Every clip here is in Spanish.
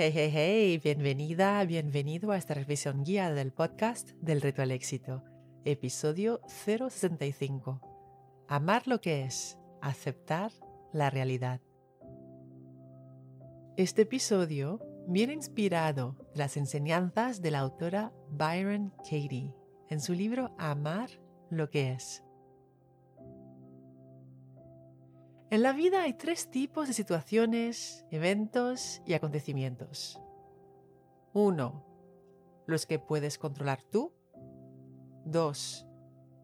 Hey, hey, hey, bienvenida, bienvenido a esta revisión guía del podcast del Reto al Éxito, episodio 065. Amar lo que es, aceptar la realidad. Este episodio viene inspirado de las enseñanzas de la autora Byron Katie en su libro Amar lo que es. En la vida hay tres tipos de situaciones, eventos y acontecimientos. Uno, los que puedes controlar tú. Dos,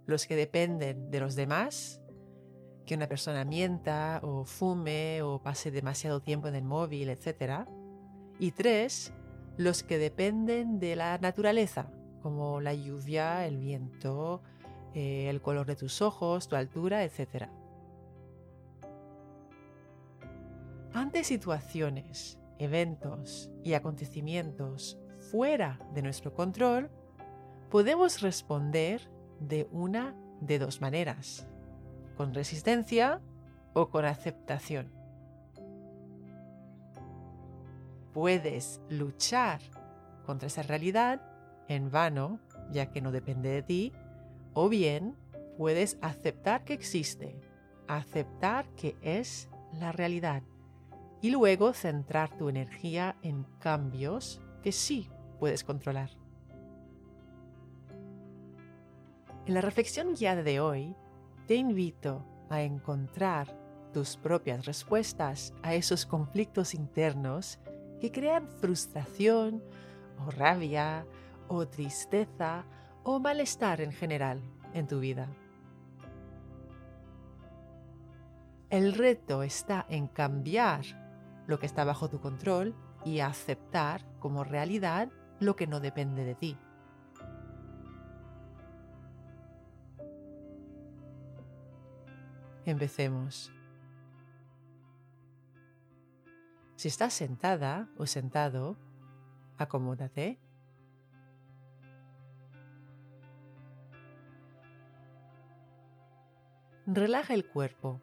los que dependen de los demás, que una persona mienta o fume o pase demasiado tiempo en el móvil, etc. Y tres, los que dependen de la naturaleza, como la lluvia, el viento, eh, el color de tus ojos, tu altura, etc. Ante situaciones, eventos y acontecimientos fuera de nuestro control, podemos responder de una de dos maneras, con resistencia o con aceptación. Puedes luchar contra esa realidad en vano, ya que no depende de ti, o bien puedes aceptar que existe, aceptar que es la realidad y luego centrar tu energía en cambios que sí puedes controlar. En la reflexión guiada de hoy, te invito a encontrar tus propias respuestas a esos conflictos internos que crean frustración o rabia o tristeza o malestar en general en tu vida. El reto está en cambiar lo que está bajo tu control y aceptar como realidad lo que no depende de ti. Empecemos. Si estás sentada o sentado, acomódate. Relaja el cuerpo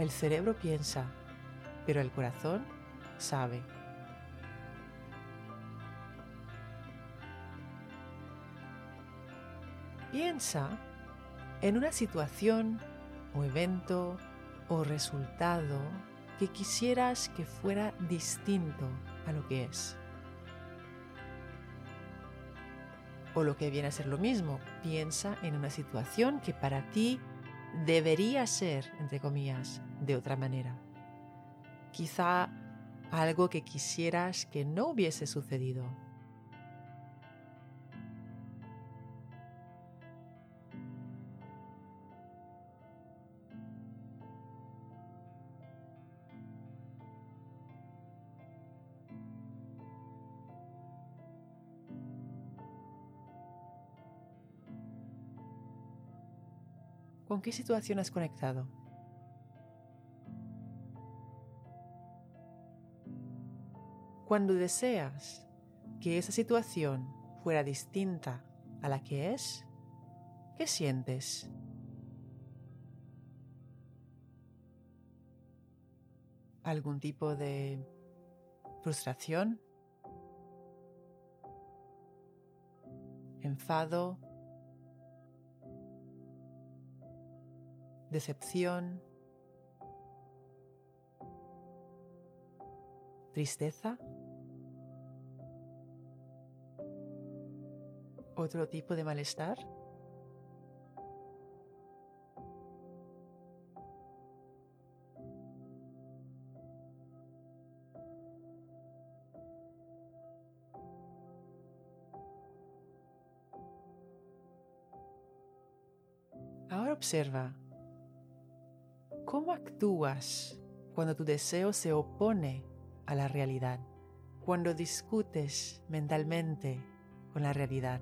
El cerebro piensa, pero el corazón sabe. Piensa en una situación o evento o resultado que quisieras que fuera distinto a lo que es. O lo que viene a ser lo mismo, piensa en una situación que para ti debería ser, entre comillas, de otra manera. Quizá algo que quisieras que no hubiese sucedido ¿Con qué situación has conectado? Cuando deseas que esa situación fuera distinta a la que es, ¿qué sientes? ¿Algún tipo de frustración? ¿Enfado? decepción, tristeza, otro tipo de malestar. Ahora observa cómo actúas cuando tu deseo se opone a la realidad, cuando discutes mentalmente con la realidad.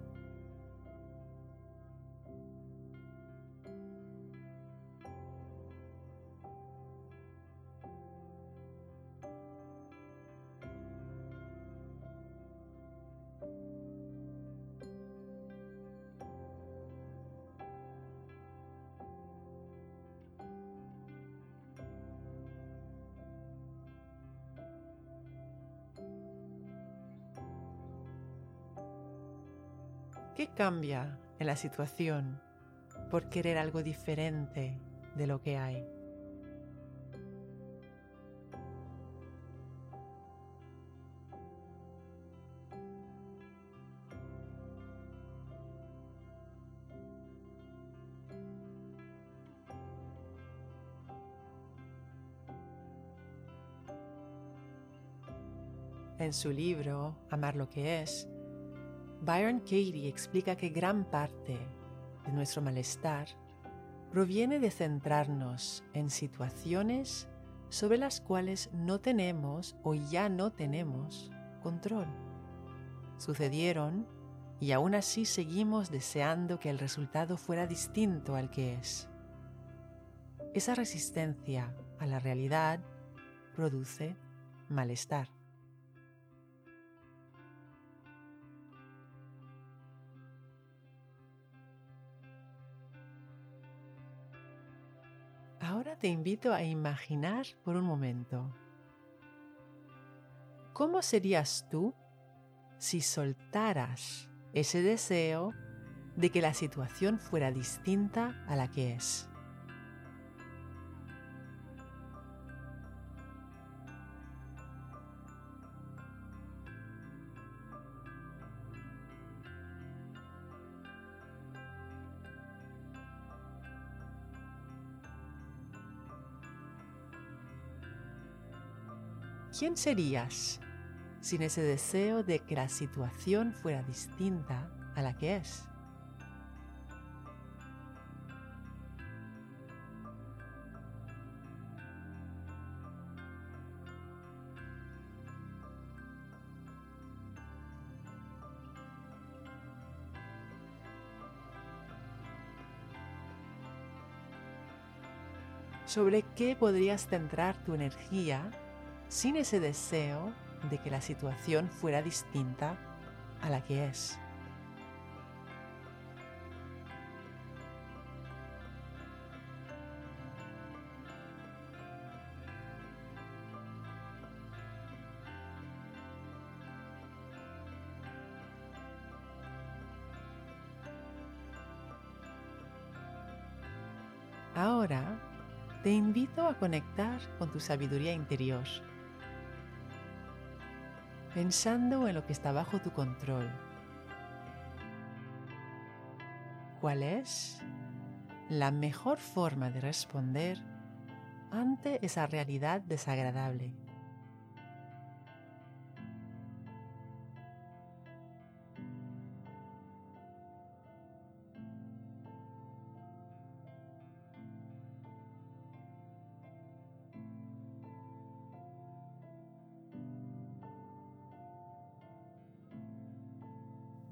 ¿Qué cambia en la situación por querer algo diferente de lo que hay? En su libro Amar lo que es, Byron Katie explica que gran parte de nuestro malestar proviene de centrarnos en situaciones sobre las cuales no tenemos o ya no tenemos control. Sucedieron y aún así seguimos deseando que el resultado fuera distinto al que es. Esa resistencia a la realidad produce malestar. Ahora te invito a imaginar por un momento. ¿Cómo serías tú si soltaras ese deseo de que la situación fuera distinta a la que es? ¿Quién serías sin ese deseo de que la situación fuera distinta a la que es? ¿Sobre qué podrías centrar tu energía sin ese deseo de que la situación fuera distinta a la que es. Ahora te invito a conectar con tu sabiduría interior pensando en lo que está bajo tu control. ¿Cuál es la mejor forma de responder ante esa realidad desagradable?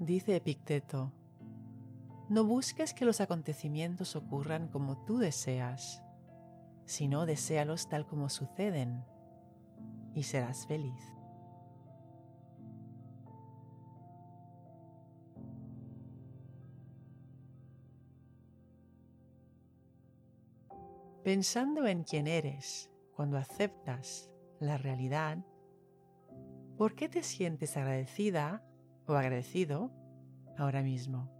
Dice Epicteto, no busques que los acontecimientos ocurran como tú deseas, sino deséalos tal como suceden y serás feliz. Pensando en quién eres cuando aceptas la realidad, ¿por qué te sientes agradecida o agradecido ahora mismo.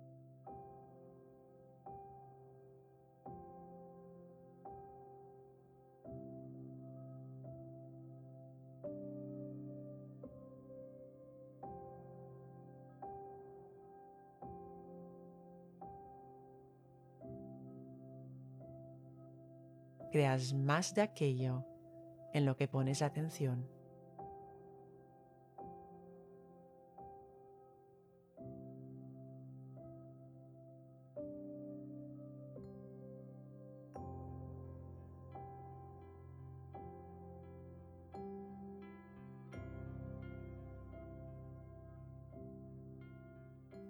creas más de aquello en lo que pones atención.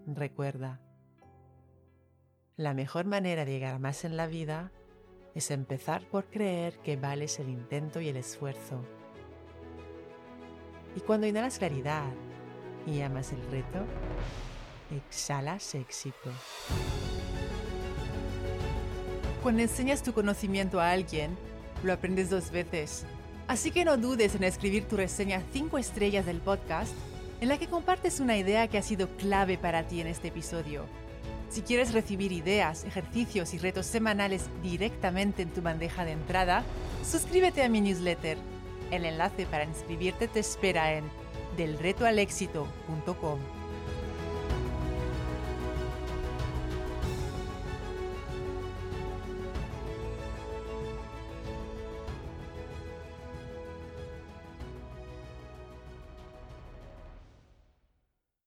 Recuerda, la mejor manera de llegar más en la vida es empezar por creer que vales el intento y el esfuerzo. Y cuando inhalas claridad y amas el reto, exhalas éxito. Cuando enseñas tu conocimiento a alguien, lo aprendes dos veces. Así que no dudes en escribir tu reseña 5 estrellas del podcast en la que compartes una idea que ha sido clave para ti en este episodio. Si quieres recibir ideas, ejercicios y retos semanales directamente en tu bandeja de entrada, suscríbete a mi newsletter. El enlace para inscribirte te espera en delretoalexito.com.